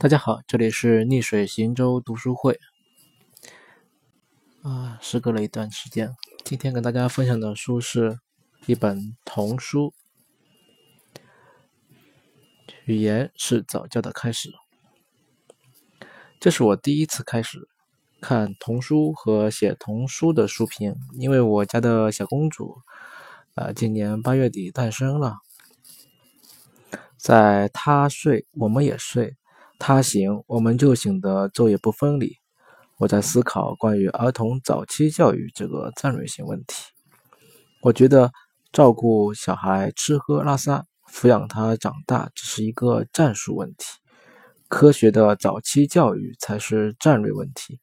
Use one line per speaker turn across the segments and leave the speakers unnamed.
大家好，这里是逆水行舟读书会。啊，时隔了一段时间，今天跟大家分享的书是一本童书，《语言是早教的开始》。这是我第一次开始看童书和写童书的书评，因为我家的小公主，啊，今年八月底诞生了，在她睡，我们也睡。他醒，我们就醒得昼夜不分离。我在思考关于儿童早期教育这个战略性问题。我觉得照顾小孩吃喝拉撒，抚养他长大，只是一个战术问题。科学的早期教育才是战略问题，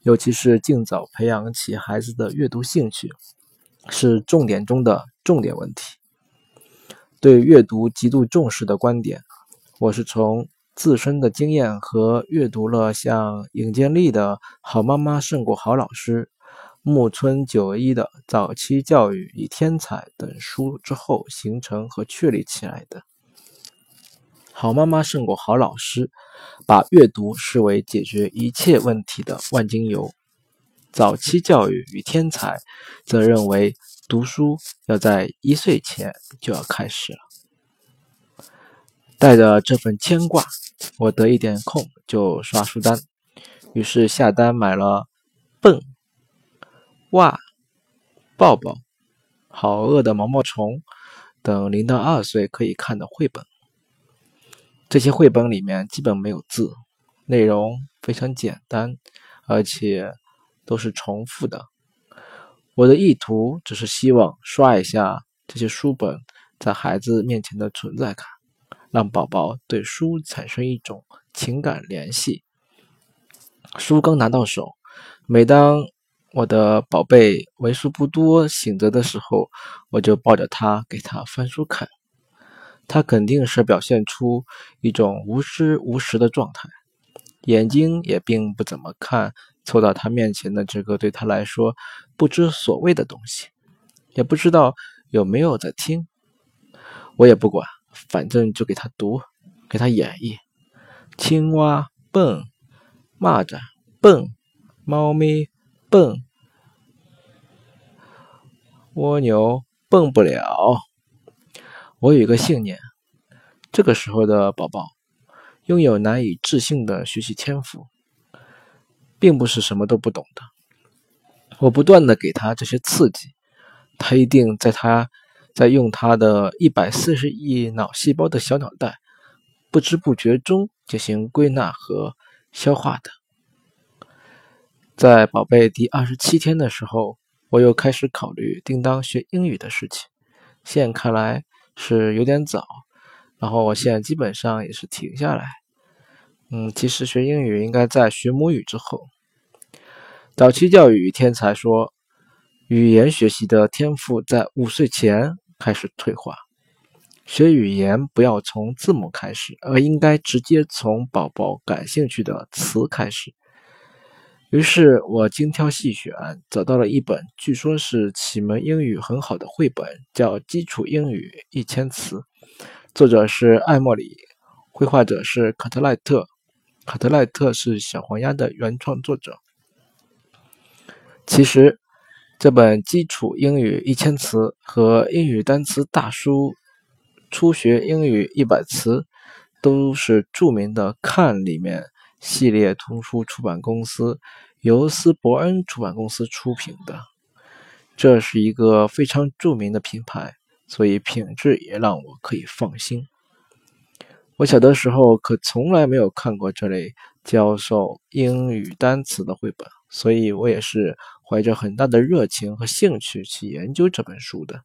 尤其是尽早培养起孩子的阅读兴趣，是重点中的重点问题。对阅读极度重视的观点，我是从。自身的经验和阅读了像尹建莉的《好妈妈胜过好老师》、木村久一的《早期教育与天才》等书之后形成和确立起来的。《好妈妈胜过好老师》把阅读视为解决一切问题的万金油，《早期教育与天才》则认为读书要在一岁前就要开始了。带着这份牵挂。我得一点空就刷书单，于是下单买了《笨》《哇》《抱抱》《好饿的毛毛虫》等零到二岁可以看的绘本。这些绘本里面基本没有字，内容非常简单，而且都是重复的。我的意图只是希望刷一下这些书本在孩子面前的存在感。让宝宝对书产生一种情感联系。书刚拿到手，每当我的宝贝为数不多醒着的时候，我就抱着他给他翻书看。他肯定是表现出一种无知无识的状态，眼睛也并不怎么看凑到他面前的这个对他来说不知所谓的东西，也不知道有没有在听。我也不管。反正就给他读，给他演绎：青蛙蹦，蚂蚱蹦，猫咪蹦，蜗牛蹦不了。我有一个信念：这个时候的宝宝拥有难以置信的学习天赋，并不是什么都不懂的。我不断的给他这些刺激，他一定在他。在用他的一百四十亿脑细胞的小脑袋，不知不觉中进行归纳和消化的。在宝贝第二十七天的时候，我又开始考虑叮当学英语的事情。现在看来是有点早，然后我现在基本上也是停下来。嗯，其实学英语应该在学母语之后。早期教育天才说，语言学习的天赋在五岁前。开始退化，学语言不要从字母开始，而应该直接从宝宝感兴趣的词开始。于是我精挑细选，找到了一本据说是启蒙英语很好的绘本，叫《基础英语一千词》，作者是艾默里，绘画者是卡特赖特。卡特赖特是小黄鸭的原创作者。其实。这本基础英语一千词和英语单词大书初学英语一百词，都是著名的看里面系列图书出版公司尤斯伯恩出版公司出品的。这是一个非常著名的品牌，所以品质也让我可以放心。我小的时候可从来没有看过这类教授英语单词的绘本，所以我也是。怀着很大的热情和兴趣去研究这本书的。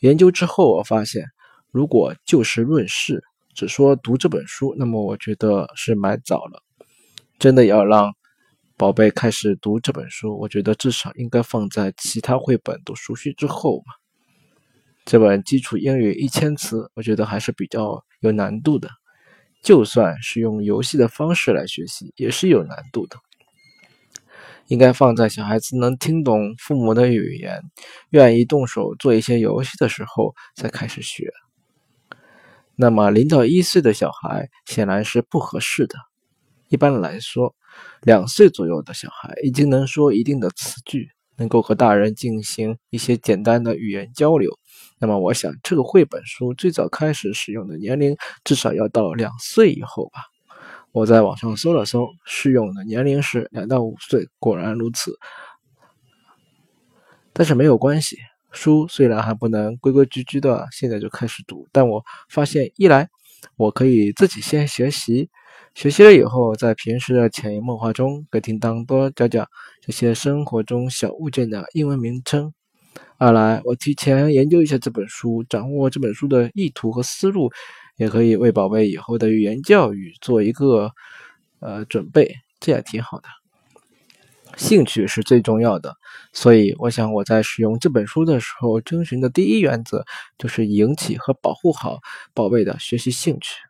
研究之后，我发现，如果就事论事，只说读这本书，那么我觉得是买早了。真的要让宝贝开始读这本书，我觉得至少应该放在其他绘本都熟悉之后嘛。这本基础英语一千词，我觉得还是比较有难度的。就算是用游戏的方式来学习，也是有难度的。应该放在小孩子能听懂父母的语言，愿意动手做一些游戏的时候再开始学。那么零到一岁的小孩显然是不合适的。一般来说，两岁左右的小孩已经能说一定的词句，能够和大人进行一些简单的语言交流。那么，我想这个绘本书最早开始使用的年龄至少要到两岁以后吧。我在网上搜了搜，适用的年龄是两到五岁，果然如此。但是没有关系。书虽然还不能规规矩矩的现在就开始读，但我发现一来我可以自己先学习，学习了以后在平时的潜移默化中给叮当多讲讲这些生活中小物件的英文名称；二来我提前研究一下这本书，掌握这本书的意图和思路，也可以为宝贝以后的语言教育做一个呃准备，这也挺好的。兴趣是最重要的，所以我想我在使用这本书的时候，遵循的第一原则就是引起和保护好宝贝的学习兴趣。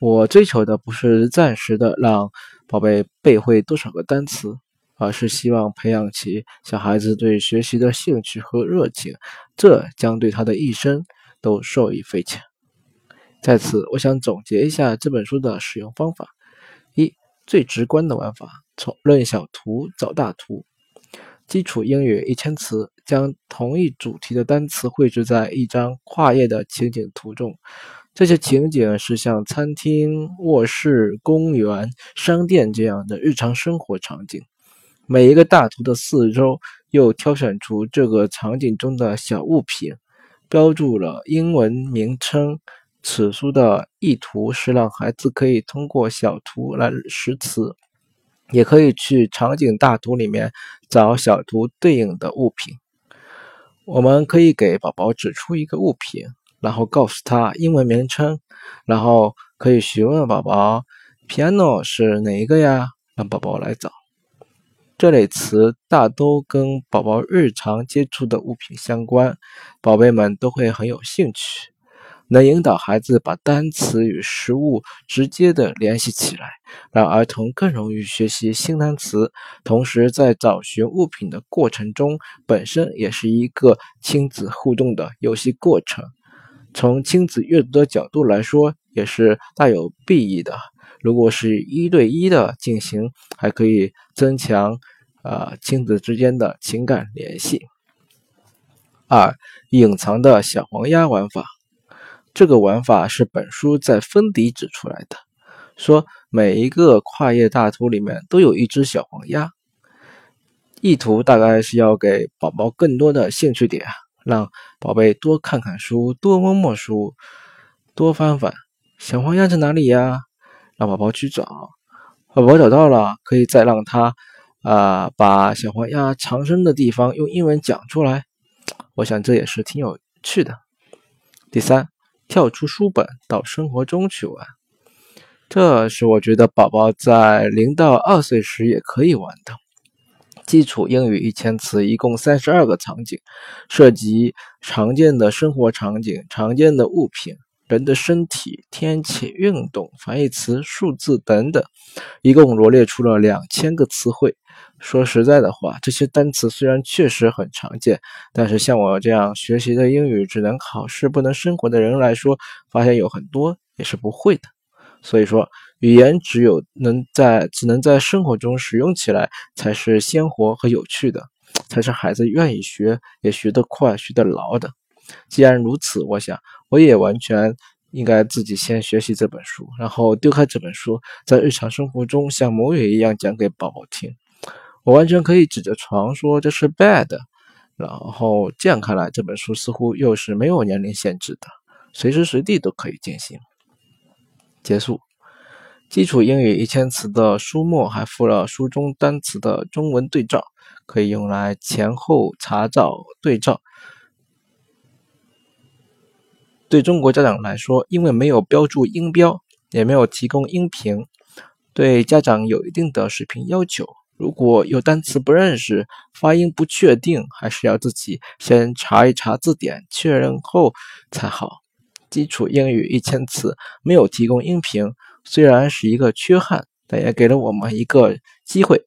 我追求的不是暂时的让宝贝背会多少个单词，而是希望培养起小孩子对学习的兴趣和热情，这将对他的一生都受益匪浅。在此，我想总结一下这本书的使用方法：一、最直观的玩法。从论小图找大图，基础英语一千词，将同一主题的单词绘制在一张跨页的情景图中。这些情景是像餐厅、卧室、公园、商店这样的日常生活场景。每一个大图的四周又挑选出这个场景中的小物品，标注了英文名称。此书的意图是让孩子可以通过小图来识词。也可以去场景大图里面找小图对应的物品。我们可以给宝宝指出一个物品，然后告诉他英文名称，然后可以询问宝宝 “piano” 是哪一个呀？让宝宝来找。这类词大都跟宝宝日常接触的物品相关，宝贝们都会很有兴趣。能引导孩子把单词与实物直接的联系起来，让儿童更容易学习新单词。同时，在找寻物品的过程中，本身也是一个亲子互动的游戏过程。从亲子阅读的角度来说，也是大有裨益的。如果是一对一的进行，还可以增强呃亲子之间的情感联系。二、隐藏的小黄鸭玩法。这个玩法是本书在封底指出来的，说每一个跨页大图里面都有一只小黄鸭，意图大概是要给宝宝更多的兴趣点，让宝贝多看看书，多摸摸书，多翻翻。小黄鸭在哪里呀？让宝宝去找，宝宝找到了，可以再让他啊把小黄鸭藏身的地方用英文讲出来。我想这也是挺有趣的。第三。跳出书本到生活中去玩，这是我觉得宝宝在零到二岁时也可以玩的。基础英语一千词，一共三十二个场景，涉及常见的生活场景、常见的物品、人的身体、天气、运动、反义词、数字等等，一共罗列出了两千个词汇。说实在的话，这些单词虽然确实很常见，但是像我这样学习的英语只能考试不能生活的人来说，发现有很多也是不会的。所以说，语言只有能在只能在生活中使用起来，才是鲜活和有趣的，才是孩子愿意学也学得快、学得牢的。既然如此，我想我也完全应该自己先学习这本书，然后丢开这本书，在日常生活中像母语一样讲给宝宝听。我完全可以指着床说这是 bad，然后这样看来，这本书似乎又是没有年龄限制的，随时随地都可以进行。结束。基础英语一千词的书末还附了书中单词的中文对照，可以用来前后查找对照。对中国家长来说，因为没有标注音标，也没有提供音频，对家长有一定的水平要求。如果有单词不认识、发音不确定，还是要自己先查一查字典，确认后才好。基础英语一千词没有提供音频，虽然是一个缺憾，但也给了我们一个机会。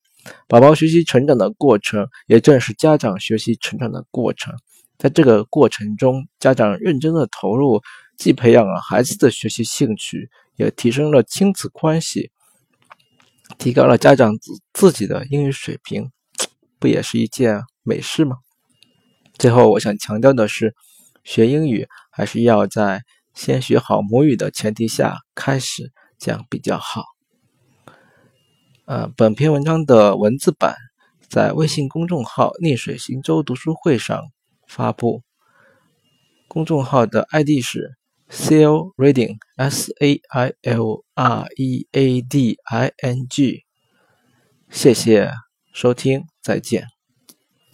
宝宝学习成长的过程，也正是家长学习成长的过程。在这个过程中，家长认真的投入，既培养了孩子的学习兴趣，也提升了亲子关系，提高了家长自自己的英语水平，不也是一件美事吗？最后，我想强调的是，学英语还是要在先学好母语的前提下开始，这样比较好。呃，本篇文章的文字版在微信公众号“逆水行舟读书会”上发布，公众号的 ID 是 “sail reading”，s a i l r e a d i n g。谢谢收听，再见。